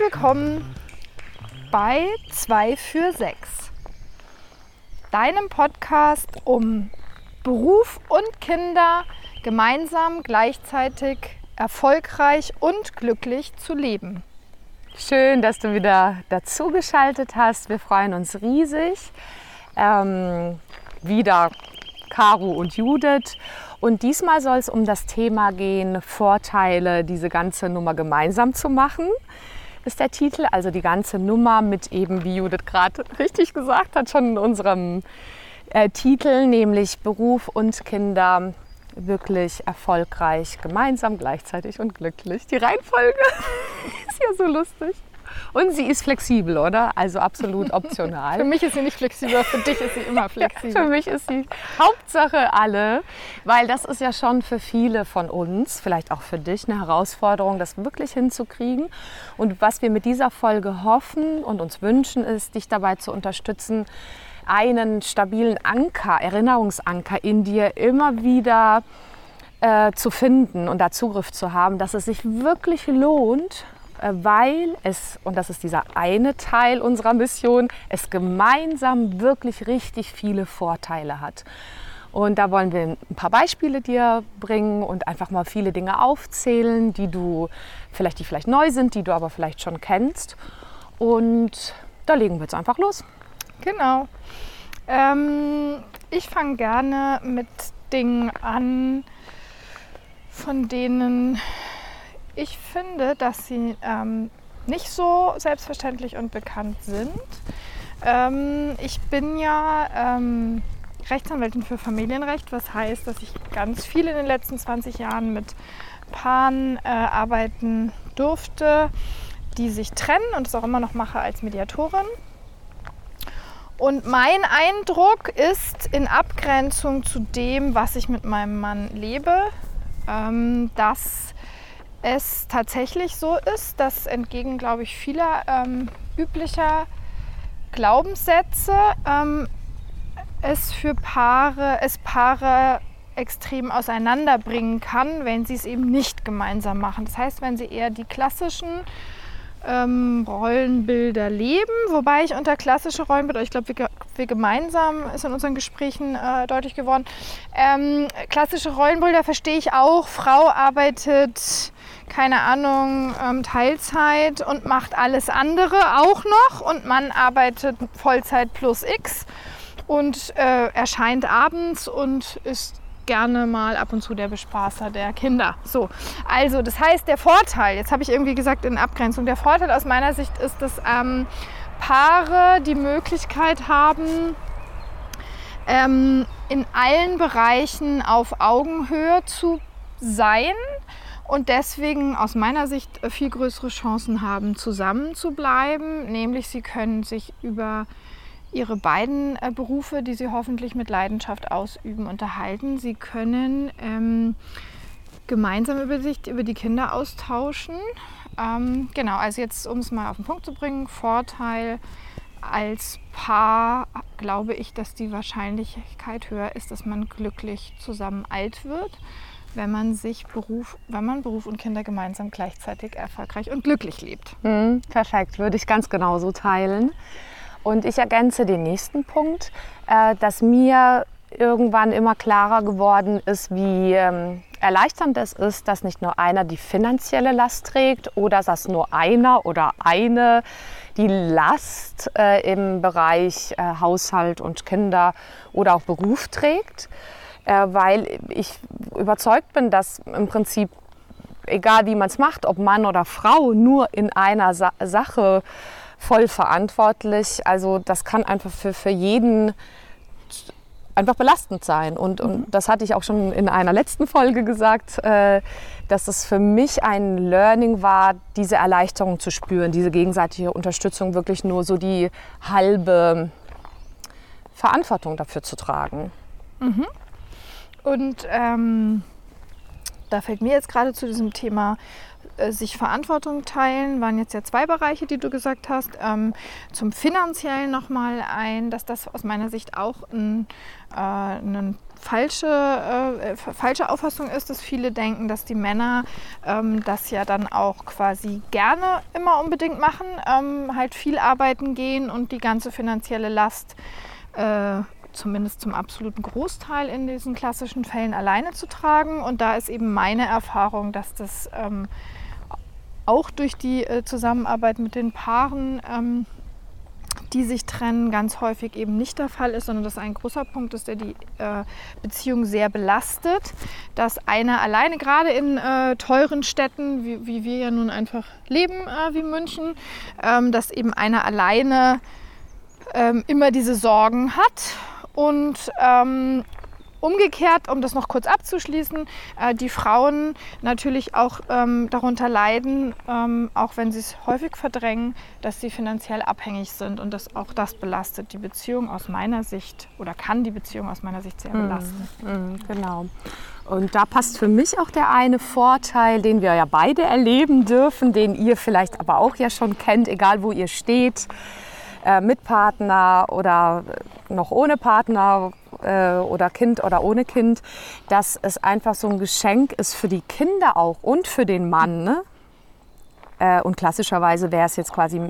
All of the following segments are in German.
willkommen bei 2 für 6, deinem Podcast um Beruf und Kinder gemeinsam gleichzeitig erfolgreich und glücklich zu leben. Schön, dass du wieder dazugeschaltet hast. Wir freuen uns riesig. Ähm, wieder Caro und Judith. Und diesmal soll es um das Thema gehen, Vorteile, diese ganze Nummer gemeinsam zu machen, ist der Titel. Also die ganze Nummer mit eben, wie Judith gerade richtig gesagt hat, schon in unserem äh, Titel, nämlich Beruf und Kinder wirklich erfolgreich, gemeinsam, gleichzeitig und glücklich. Die Reihenfolge ist ja so lustig. Und sie ist flexibel, oder? Also absolut optional. für mich ist sie nicht flexibel, für dich ist sie immer flexibel. für mich ist sie Hauptsache alle, weil das ist ja schon für viele von uns, vielleicht auch für dich, eine Herausforderung, das wirklich hinzukriegen. Und was wir mit dieser Folge hoffen und uns wünschen, ist, dich dabei zu unterstützen, einen stabilen Anker, Erinnerungsanker in dir immer wieder äh, zu finden und da Zugriff zu haben, dass es sich wirklich lohnt, weil es, und das ist dieser eine Teil unserer Mission, es gemeinsam wirklich richtig viele Vorteile hat. Und da wollen wir ein paar Beispiele dir bringen und einfach mal viele Dinge aufzählen, die du vielleicht, die vielleicht neu sind, die du aber vielleicht schon kennst. Und da legen wir jetzt einfach los. Genau. Ähm, ich fange gerne mit Dingen an, von denen ich finde, dass sie ähm, nicht so selbstverständlich und bekannt sind. Ähm, ich bin ja ähm, Rechtsanwältin für Familienrecht, was heißt, dass ich ganz viel in den letzten 20 Jahren mit Paaren äh, arbeiten durfte, die sich trennen und das auch immer noch mache als Mediatorin. Und mein Eindruck ist in Abgrenzung zu dem, was ich mit meinem Mann lebe, ähm, dass es tatsächlich so ist, dass entgegen, glaube ich, vieler ähm, üblicher Glaubenssätze ähm, es für Paare, es Paare extrem auseinanderbringen kann, wenn sie es eben nicht gemeinsam machen. Das heißt, wenn sie eher die klassischen ähm, Rollenbilder leben, wobei ich unter klassische Rollenbilder, ich glaube, wir, wir, gemeinsam ist in unseren Gesprächen äh, deutlich geworden, ähm, klassische Rollenbilder verstehe ich auch. Frau arbeitet, keine Ahnung, ähm, Teilzeit und macht alles andere auch noch und Mann arbeitet Vollzeit plus X und äh, erscheint abends und ist gerne mal ab und zu der Bespaßer der Kinder. So, also das heißt, der Vorteil, jetzt habe ich irgendwie gesagt in Abgrenzung, der Vorteil aus meiner Sicht ist, dass ähm, Paare die Möglichkeit haben, ähm, in allen Bereichen auf Augenhöhe zu sein und deswegen aus meiner Sicht viel größere Chancen haben, zusammen zu bleiben. Nämlich sie können sich über ihre beiden äh, Berufe, die sie hoffentlich mit Leidenschaft ausüben, unterhalten. Sie können ähm, gemeinsam über sich, über die Kinder austauschen. Ähm, genau, also jetzt, um es mal auf den Punkt zu bringen, Vorteil als Paar glaube ich, dass die Wahrscheinlichkeit höher ist, dass man glücklich zusammen alt wird, wenn man sich Beruf, wenn man Beruf und Kinder gemeinsam gleichzeitig erfolgreich und glücklich lebt. Mhm, perfekt, würde ich ganz genauso teilen. Und ich ergänze den nächsten Punkt, äh, dass mir irgendwann immer klarer geworden ist, wie ähm, erleichternd es ist, dass nicht nur einer die finanzielle Last trägt oder dass nur einer oder eine die Last äh, im Bereich äh, Haushalt und Kinder oder auch Beruf trägt, weil ich überzeugt bin, dass im Prinzip, egal wie man es macht, ob Mann oder Frau, nur in einer Sa Sache voll verantwortlich. Also das kann einfach für, für jeden einfach belastend sein. Und, und mhm. das hatte ich auch schon in einer letzten Folge gesagt, äh, dass es für mich ein Learning war, diese Erleichterung zu spüren, diese gegenseitige Unterstützung, wirklich nur so die halbe Verantwortung dafür zu tragen. Mhm. Und ähm, Da fällt mir jetzt gerade zu diesem Thema äh, sich Verantwortung teilen, waren jetzt ja zwei Bereiche, die du gesagt hast. Ähm, zum finanziellen nochmal ein, dass das aus meiner Sicht auch ein, äh, ein falsche, äh, falsche Auffassung ist, dass viele denken, dass die Männer ähm, das ja dann auch quasi gerne immer unbedingt machen, ähm, halt viel arbeiten gehen und die ganze finanzielle Last äh, zumindest zum absoluten Großteil in diesen klassischen Fällen alleine zu tragen. Und da ist eben meine Erfahrung, dass das ähm, auch durch die äh, Zusammenarbeit mit den Paaren ähm, die sich trennen, ganz häufig eben nicht der Fall ist, sondern dass ein großer Punkt ist, der die äh, Beziehung sehr belastet. Dass einer alleine, gerade in äh, teuren Städten, wie, wie, wir ja nun einfach leben, äh, wie München, ähm, dass eben einer alleine ähm, immer diese Sorgen hat und ähm, Umgekehrt, um das noch kurz abzuschließen, äh, die Frauen natürlich auch ähm, darunter leiden, ähm, auch wenn sie es häufig verdrängen, dass sie finanziell abhängig sind und dass auch das belastet die Beziehung aus meiner Sicht oder kann die Beziehung aus meiner Sicht sehr mhm. belasten. Mm, genau. Und da passt für mich auch der eine Vorteil, den wir ja beide erleben dürfen, den ihr vielleicht aber auch ja schon kennt, egal wo ihr steht äh, mit Partner oder noch ohne Partner äh, oder Kind oder ohne Kind, dass es einfach so ein Geschenk ist für die Kinder auch und für den Mann. Ne? Äh, und klassischerweise wäre es jetzt quasi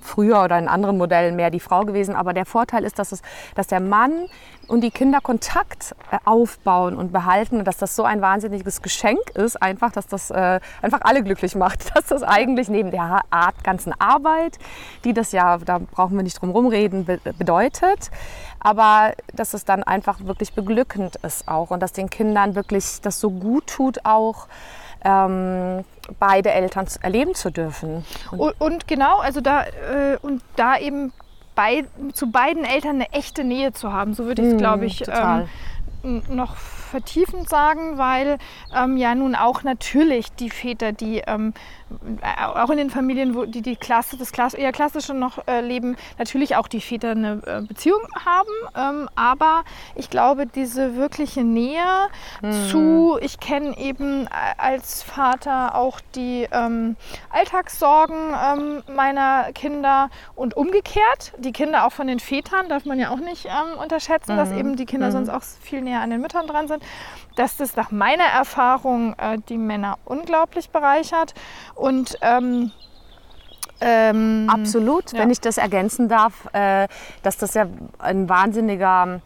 früher oder in anderen Modellen mehr die Frau gewesen. Aber der Vorteil ist, dass, es, dass der Mann und die Kinder Kontakt äh, aufbauen und behalten und dass das so ein wahnsinniges Geschenk ist, einfach, dass das äh, einfach alle glücklich macht, dass das eigentlich neben der Art ganzen Arbeit, die das ja, da brauchen wir nicht drum rumreden, be bedeutet, aber dass es dann einfach wirklich beglückend ist auch und dass den Kindern wirklich das so gut tut auch, ähm, beide Eltern erleben zu dürfen. Und, und genau, also da äh, und da eben bei, zu beiden Eltern eine echte Nähe zu haben, so würde ich es, mm, glaube ich, ähm, noch vertiefend sagen, weil ähm, ja nun auch natürlich die Väter, die ähm, äh, auch in den Familien, wo die die Klasse, das Klasse, eher klassische noch äh, leben, natürlich auch die Väter eine äh, Beziehung haben. Ähm, aber ich glaube, diese wirkliche Nähe mhm. zu, ich kenne eben äh, als Vater auch die ähm, Alltagssorgen ähm, meiner Kinder und umgekehrt. Die Kinder auch von den Vätern darf man ja auch nicht ähm, unterschätzen, mhm. dass eben die Kinder mhm. sonst auch viel näher an den Müttern dran sind dass das nach meiner Erfahrung äh, die Männer unglaublich bereichert. Und ähm, ähm, Absolut, ja. wenn ich das ergänzen darf, äh, dass das ja ein wahnsinniger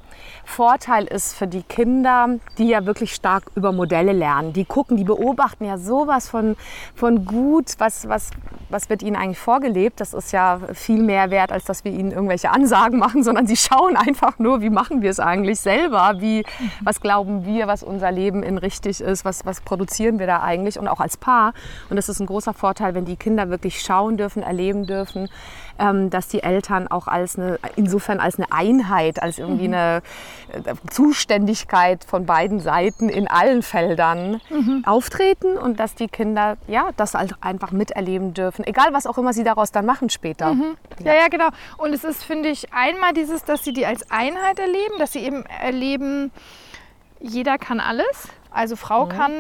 Vorteil ist für die Kinder, die ja wirklich stark über Modelle lernen. Die gucken, die beobachten ja sowas von, von gut, was, was, was wird ihnen eigentlich vorgelebt. Das ist ja viel mehr wert, als dass wir ihnen irgendwelche Ansagen machen, sondern sie schauen einfach nur, wie machen wir es eigentlich selber, wie, was glauben wir, was unser Leben in richtig ist, was, was produzieren wir da eigentlich und auch als Paar. Und das ist ein großer Vorteil, wenn die Kinder wirklich schauen dürfen, erleben dürfen, ähm, dass die Eltern auch als eine, insofern als eine Einheit, als irgendwie mhm. eine äh, Zuständigkeit von beiden Seiten in allen Feldern mhm. auftreten und dass die Kinder ja das halt einfach miterleben dürfen, egal was auch immer sie daraus dann machen später. Mhm. Ja. ja, ja, genau. Und es ist, finde ich, einmal dieses, dass sie die als Einheit erleben, dass sie eben erleben, jeder kann alles. Also Frau mhm. kann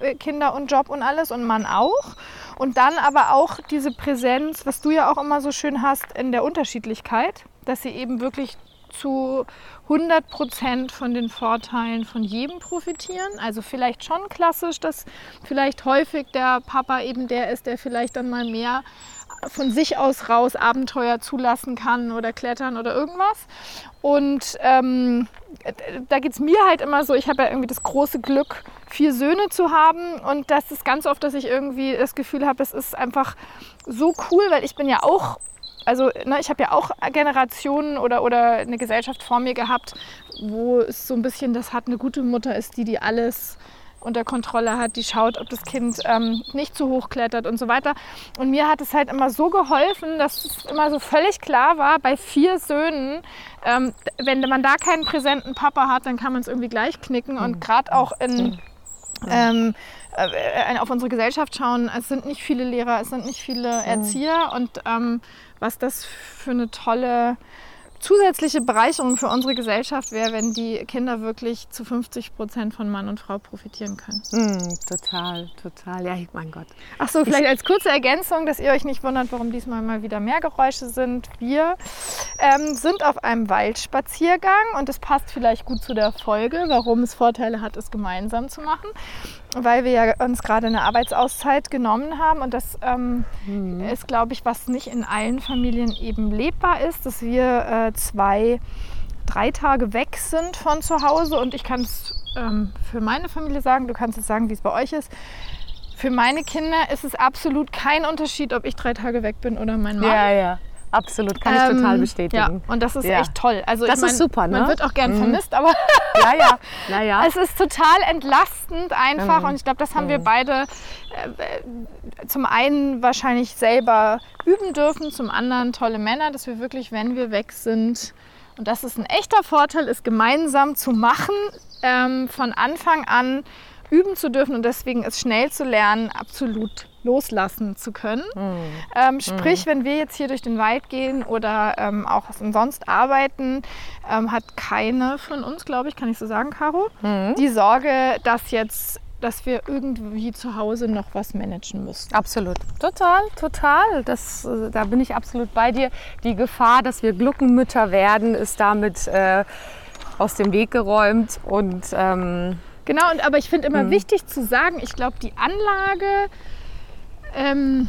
äh, Kinder und Job und alles und Mann auch. Und dann aber auch diese Präsenz, was du ja auch immer so schön hast, in der Unterschiedlichkeit, dass sie eben wirklich zu 100 Prozent von den Vorteilen von jedem profitieren. Also vielleicht schon klassisch, dass vielleicht häufig der Papa eben der ist, der vielleicht dann mal mehr von sich aus raus Abenteuer zulassen kann oder klettern oder irgendwas. Und ähm, da geht es mir halt immer so, ich habe ja irgendwie das große Glück, vier Söhne zu haben. Und das ist ganz oft, dass ich irgendwie das Gefühl habe, es ist einfach so cool, weil ich bin ja auch also ne, ich habe ja auch Generationen oder, oder eine Gesellschaft vor mir gehabt, wo es so ein bisschen das hat, eine gute Mutter ist die, die alles unter Kontrolle hat, die schaut, ob das Kind ähm, nicht zu hoch klettert und so weiter. Und mir hat es halt immer so geholfen, dass es immer so völlig klar war, bei vier Söhnen, ähm, wenn man da keinen präsenten Papa hat, dann kann man es irgendwie gleich knicken. Und mhm. gerade auch in, ähm, äh, auf unsere Gesellschaft schauen, es sind nicht viele Lehrer, es sind nicht viele Erzieher. Und ähm, was das für eine tolle zusätzliche Bereicherung für unsere Gesellschaft wäre, wenn die Kinder wirklich zu 50 Prozent von Mann und Frau profitieren können. Mm, total, total. Ja, mein Gott. Ach so, vielleicht als kurze Ergänzung, dass ihr euch nicht wundert, warum diesmal mal wieder mehr Geräusche sind. Wir ähm, sind auf einem Waldspaziergang und es passt vielleicht gut zu der Folge, warum es Vorteile hat, es gemeinsam zu machen weil wir ja uns gerade eine Arbeitsauszeit genommen haben und das ähm, mhm. ist, glaube ich, was nicht in allen Familien eben lebbar ist, dass wir äh, zwei, drei Tage weg sind von zu Hause und ich kann es ähm, für meine Familie sagen, du kannst es sagen, wie es bei euch ist. Für meine Kinder ist es absolut kein Unterschied, ob ich drei Tage weg bin oder mein Mann. Ja, ja. Absolut, kann ich ähm, total bestätigen. Ja, und das ist ja. echt toll. Also das ich mein, ist super, ne? Man wird auch gern mhm. vermisst, aber ja, ja. Ja, ja. es ist total entlastend einfach mhm. und ich glaube, das haben mhm. wir beide äh, zum einen wahrscheinlich selber üben dürfen, zum anderen tolle Männer, dass wir wirklich, wenn wir weg sind, und das ist ein echter Vorteil, ist gemeinsam zu machen, ähm, von Anfang an üben zu dürfen und deswegen ist schnell zu lernen absolut loslassen zu können. Mhm. Ähm, sprich, mhm. wenn wir jetzt hier durch den Wald gehen oder ähm, auch sonst arbeiten, ähm, hat keine von uns, glaube ich, kann ich so sagen, Caro, mhm. die Sorge, dass jetzt dass wir irgendwie zu Hause noch was managen müssen. Absolut. Total, total. Das, äh, da bin ich absolut bei dir. Die Gefahr, dass wir Gluckenmütter werden, ist damit äh, aus dem Weg geräumt. Und, ähm, genau, und, aber ich finde immer mhm. wichtig zu sagen, ich glaube, die Anlage ähm,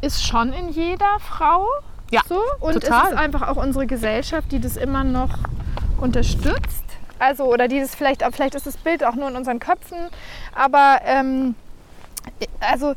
ist schon in jeder Frau. Ja, so. Und total. es ist einfach auch unsere Gesellschaft, die das immer noch unterstützt. Also, oder die das vielleicht, vielleicht ist das Bild auch nur in unseren Köpfen, aber ähm, also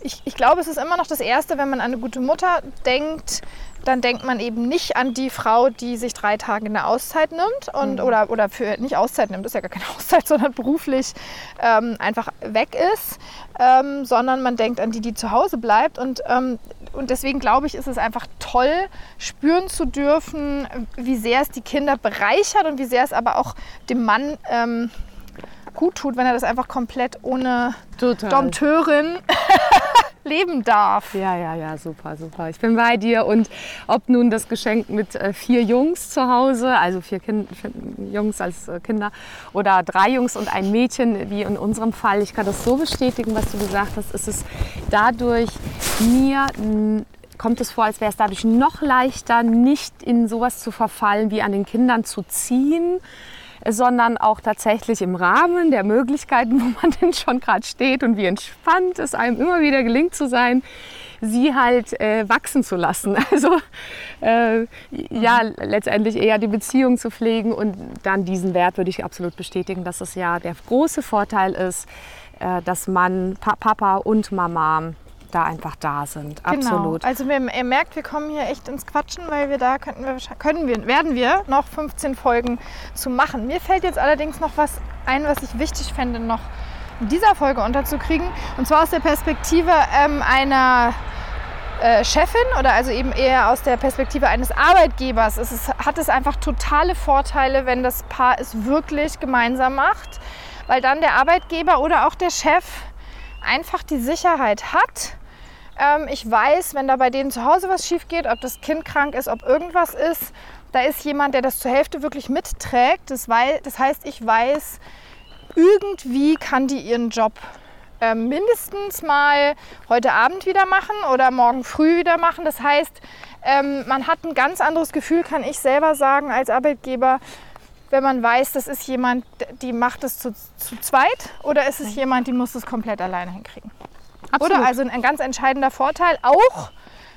ich, ich glaube, es ist immer noch das Erste, wenn man an eine gute Mutter denkt, dann denkt man eben nicht an die Frau, die sich drei Tage eine Auszeit nimmt und mhm. oder, oder für nicht Auszeit nimmt, ist ja gar keine Auszeit, sondern beruflich ähm, einfach weg ist, ähm, sondern man denkt an die, die zu Hause bleibt und ähm, und deswegen glaube ich, ist es einfach toll, spüren zu dürfen, wie sehr es die Kinder bereichert und wie sehr es aber auch dem Mann ähm, gut tut, wenn er das einfach komplett ohne Total. Dompteurin leben darf. Ja, ja, ja, super, super. Ich bin bei dir. Und ob nun das Geschenk mit äh, vier Jungs zu Hause, also vier, kind, Jungs als äh, Kinder, oder drei Jungs und ein Mädchen, wie in unserem Fall, ich kann das so bestätigen, was du gesagt hast, ist es dadurch mir kommt es vor, als wäre es dadurch noch leichter, nicht in sowas zu verfallen, wie an den Kindern zu ziehen, sondern auch tatsächlich im Rahmen der Möglichkeiten, wo man denn schon gerade steht und wie entspannt es einem immer wieder gelingt zu sein, sie halt äh, wachsen zu lassen. Also äh, ja, letztendlich eher die Beziehung zu pflegen und dann diesen Wert würde ich absolut bestätigen, dass es ja der große Vorteil ist, äh, dass man pa Papa und Mama da einfach da sind. Genau. Absolut. Also wir, ihr merkt, wir kommen hier echt ins Quatschen, weil wir da könnten wir, können wir, werden wir noch 15 Folgen zu machen. Mir fällt jetzt allerdings noch was ein, was ich wichtig fände, noch in dieser Folge unterzukriegen. Und zwar aus der Perspektive ähm, einer äh, Chefin oder also eben eher aus der Perspektive eines Arbeitgebers. Es ist, hat es einfach totale Vorteile, wenn das Paar es wirklich gemeinsam macht, weil dann der Arbeitgeber oder auch der Chef einfach die Sicherheit hat, ähm, ich weiß, wenn da bei denen zu Hause was schief geht, ob das Kind krank ist, ob irgendwas ist, da ist jemand, der das zur Hälfte wirklich mitträgt. Das, weil, das heißt, ich weiß, irgendwie kann die ihren Job äh, mindestens mal heute Abend wieder machen oder morgen früh wieder machen. Das heißt, ähm, man hat ein ganz anderes Gefühl, kann ich selber sagen, als Arbeitgeber, wenn man weiß, das ist jemand, die macht es zu, zu zweit oder ist es jemand, die muss es komplett alleine hinkriegen. Absolut. Oder also ein ganz entscheidender Vorteil auch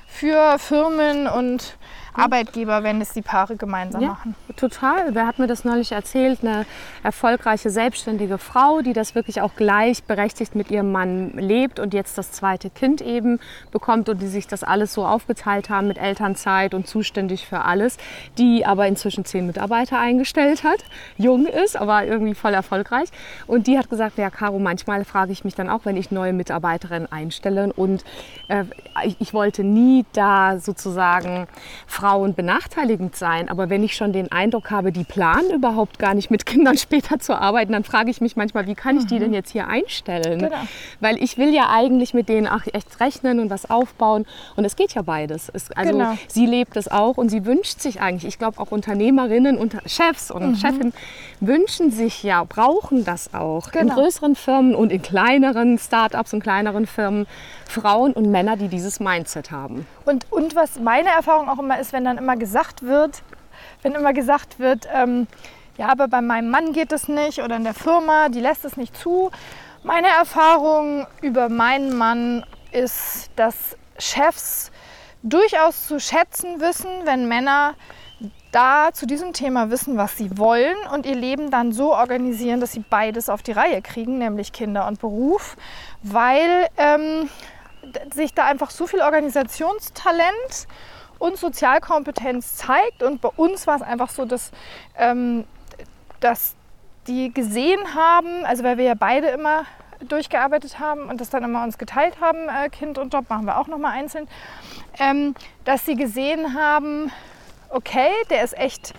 für Firmen und Arbeitgeber, wenn es die Paare gemeinsam ja, machen. Total. Wer hat mir das neulich erzählt? Eine erfolgreiche selbstständige Frau, die das wirklich auch gleichberechtigt mit ihrem Mann lebt und jetzt das zweite Kind eben bekommt und die sich das alles so aufgeteilt haben mit Elternzeit und zuständig für alles, die aber inzwischen zehn Mitarbeiter eingestellt hat, jung ist, aber irgendwie voll erfolgreich. Und die hat gesagt, ja, Caro, manchmal frage ich mich dann auch, wenn ich neue Mitarbeiterinnen einstelle und äh, ich, ich wollte nie da sozusagen Frauen benachteiligend sein. Aber wenn ich schon den Eindruck habe, die planen überhaupt gar nicht mit Kindern später zu arbeiten, dann frage ich mich manchmal, wie kann ich die denn jetzt hier einstellen? Genau. Weil ich will ja eigentlich mit denen auch echt rechnen und was aufbauen. Und es geht ja beides. Es, also Genau. sie lebt es auch und sie wünscht sich eigentlich, ich glaube auch Unternehmerinnen und Chefs und Mhm. Chefinnen wünschen sich ja, brauchen das auch. In Genau. größeren Firmen und in kleineren Startups und kleineren Firmen Frauen und Männer, die dieses Mindset haben. Und, und was meine Erfahrung auch immer ist, wenn dann immer gesagt wird, wenn immer gesagt wird, ähm, ja, aber bei meinem Mann geht es nicht oder in der Firma, die lässt es nicht zu. Meine Erfahrung über meinen Mann ist, dass Chefs durchaus zu schätzen wissen, wenn Männer da zu diesem Thema wissen, was sie wollen und ihr Leben dann so organisieren, dass sie beides auf die Reihe kriegen, nämlich Kinder und Beruf, weil ähm, sich da einfach so viel Organisationstalent und Sozialkompetenz zeigt. Und bei uns war es einfach so, dass, ähm, dass die gesehen haben, also weil wir ja beide immer durchgearbeitet haben und das dann immer uns geteilt haben, äh, Kind und Job machen wir auch nochmal einzeln, ähm, dass sie gesehen haben, okay, der ist echt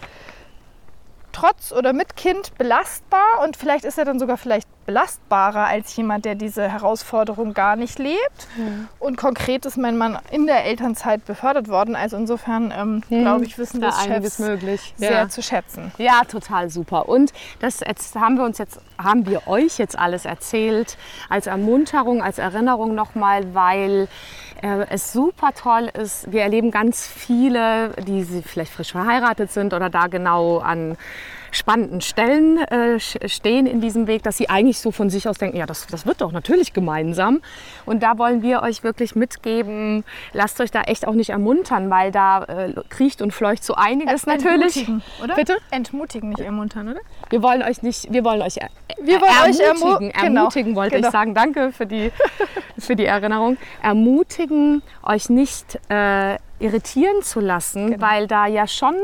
trotz oder mit Kind belastbar und vielleicht ist er dann sogar vielleicht belastbarer als jemand, der diese Herausforderung gar nicht lebt. Und konkret ist mein Mann in der Elternzeit befördert worden. Also insofern ähm, glaube ich, wissen da das Chefs möglich. sehr Ja. zu schätzen. Ja, total super. Und das jetzt haben wir uns jetzt, haben wir euch jetzt alles erzählt als Ermunterung, als Erinnerung nochmal, weil äh, es super toll ist. Wir erleben ganz viele, die vielleicht frisch verheiratet sind oder da genau an spannenden Stellen äh, stehen in diesem Weg, dass sie eigentlich so von sich aus denken, ja, das, das wird doch natürlich gemeinsam. Und da wollen wir euch wirklich mitgeben, lasst euch da echt auch nicht ermuntern, weil da äh, kriecht und fleucht so einiges natürlich. Entmutigen, oder? Bitte? Entmutigen, nicht ermuntern, oder? Wir wollen euch nicht, wir wollen euch er, Wir wollen euch ermu- ermutigen. genau, ermutigen wollte genau. ich sagen. Danke für die, für die Erinnerung. Ermutigen, euch nicht äh, irritieren zu lassen, Genau. weil da ja schon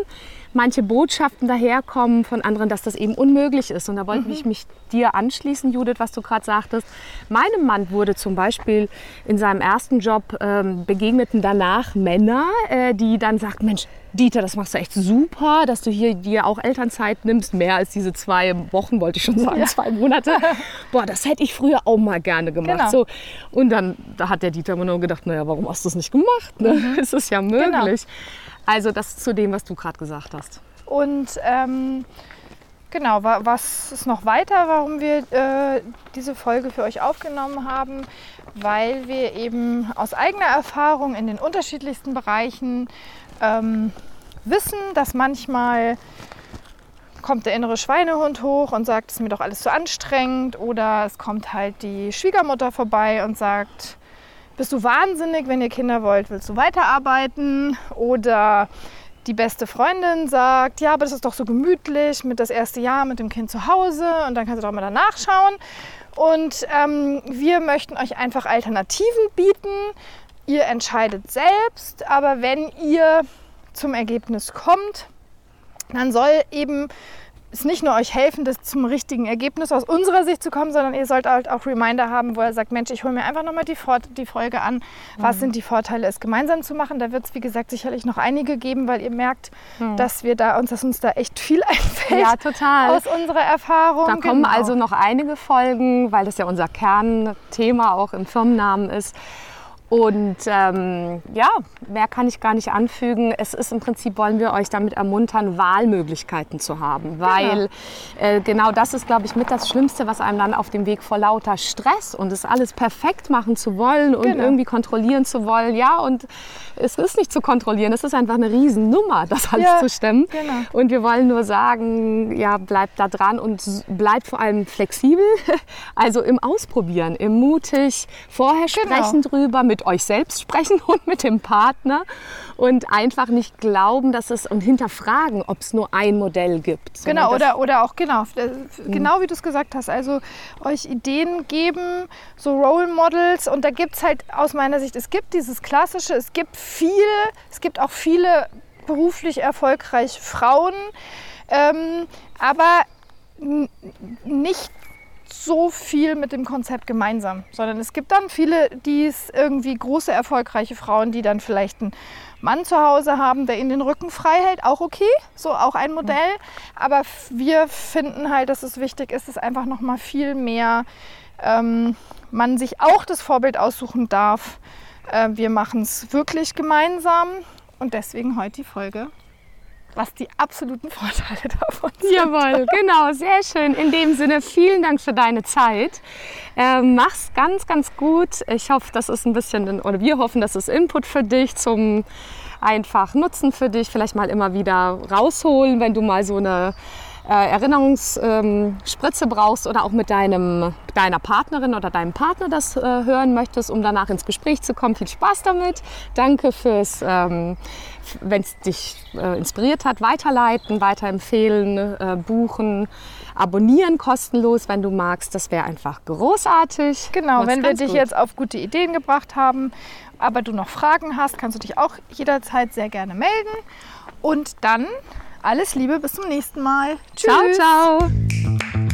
manche Botschaften daherkommen von anderen, dass das eben unmöglich ist. Und da wollte Mhm. ich mich dir anschließen, Judith, was du gerade sagtest. Meinem Mann wurde zum Beispiel in seinem ersten Job ähm, begegneten danach Männer, äh, die dann sagten, Mensch, Dieter, das machst du echt super, dass du hier dir auch Elternzeit nimmst, mehr als diese zwei Wochen, wollte ich schon sagen, zwei Monate. Boah, das hätte ich früher auch mal gerne gemacht. Genau. So. Und dann da hat der Dieter immer nur gedacht, naja, warum hast du es nicht gemacht? Ne? Mhm. Es ist ja möglich. Also das zu dem, was du gerade gesagt hast. Und ähm, genau, wa was ist noch weiter, warum wir äh, diese Folge für euch aufgenommen haben? Weil wir eben aus eigener Erfahrung in den unterschiedlichsten Bereichen ähm, wissen, dass manchmal kommt der innere Schweinehund hoch und sagt, es ist mir doch alles zu anstrengend. Oder es kommt halt die Schwiegermutter vorbei und sagt, bist du wahnsinnig, wenn ihr Kinder wollt, willst du weiterarbeiten? Oder die beste Freundin sagt, ja, aber das ist doch so gemütlich mit das erste Jahr mit dem Kind zu Hause und dann kannst du doch mal danach schauen. Und ähm, wir möchten euch einfach Alternativen bieten. Ihr entscheidet selbst, aber wenn ihr zum Ergebnis kommt, dann soll eben es nicht nur euch helfen, das zum richtigen Ergebnis aus unserer Sicht zu kommen, sondern ihr sollt halt auch Reminder haben, wo er sagt, Mensch, ich hole mir einfach nochmal die, die Folge an. Was sind die Vorteile, es gemeinsam zu machen? Da wird es, wie gesagt, sicherlich noch einige geben, weil ihr merkt, dass wir da uns, dass uns da echt viel einfällt Ja, total. aus unserer Erfahrung. Da kommen Genau. also noch einige Folgen, weil das ja unser Kernthema auch im Firmennamen ist. Und ähm, ja, mehr kann ich gar nicht anfügen. Es ist im Prinzip, wollen wir euch damit ermuntern, Wahlmöglichkeiten zu haben. Weil äh, genau das ist, glaube ich, mit das Schlimmste, was einem dann auf dem Weg vor lauter Stress und es alles perfekt machen zu wollen und Genau. irgendwie kontrollieren zu wollen. Ja, und es ist nicht zu kontrollieren. Es ist einfach eine Riesennummer, das alles Ja, zu stemmen. genau. Und wir wollen nur sagen, ja, bleibt da dran und bleibt vor allem flexibel. Also im Ausprobieren, im mutig vorher Genau. sprechen drüber, mit euch selbst sprechen und mit dem Partner und einfach nicht glauben, dass es und hinterfragen, ob es nur ein Modell gibt. Genau, oder, oder auch genau, äh, genau wie du es gesagt hast. Also euch Ideen geben, so Role Models. Und da gibt es halt aus meiner Sicht, es gibt dieses Klassische, es gibt viele, es gibt auch viele beruflich erfolgreiche Frauen, ähm, aber nicht so viel mit dem Konzept gemeinsam, sondern es gibt dann viele, die es irgendwie große, erfolgreiche Frauen, die dann vielleicht einen Mann zu Hause haben, der ihnen den Rücken frei hält, auch okay, so auch ein Modell. Aber wir finden halt, dass es wichtig ist, dass einfach noch mal viel mehr ähm, man sich auch das Vorbild aussuchen darf. Äh, wir machen es wirklich gemeinsam und deswegen heute die Folge was die absoluten Vorteile davon sind. Jawohl, genau, sehr schön. In dem Sinne, vielen Dank für deine Zeit. Ähm, mach's ganz, ganz gut. Ich hoffe, das ist ein bisschen, oder wir hoffen, das ist Input für dich zum einfach Nutzen für dich. Vielleicht mal immer wieder rausholen, wenn du mal so eine äh, Erinnerungsspritze brauchst oder auch mit deinem, deiner Partnerin oder deinem Partner das äh, hören möchtest, um danach ins Gespräch zu kommen. Viel Spaß damit. Danke fürs, ähm, wenn es dich äh, inspiriert hat, weiterleiten, weiterempfehlen, äh, buchen, abonnieren kostenlos, wenn du magst. Das wäre einfach großartig. Genau, wenn wir dich gut. jetzt auf gute Ideen gebracht haben, aber du noch Fragen hast, kannst du dich auch jederzeit sehr gerne melden. Und dann alles Liebe, bis zum nächsten Mal. Tschüss. Ciao, ciao.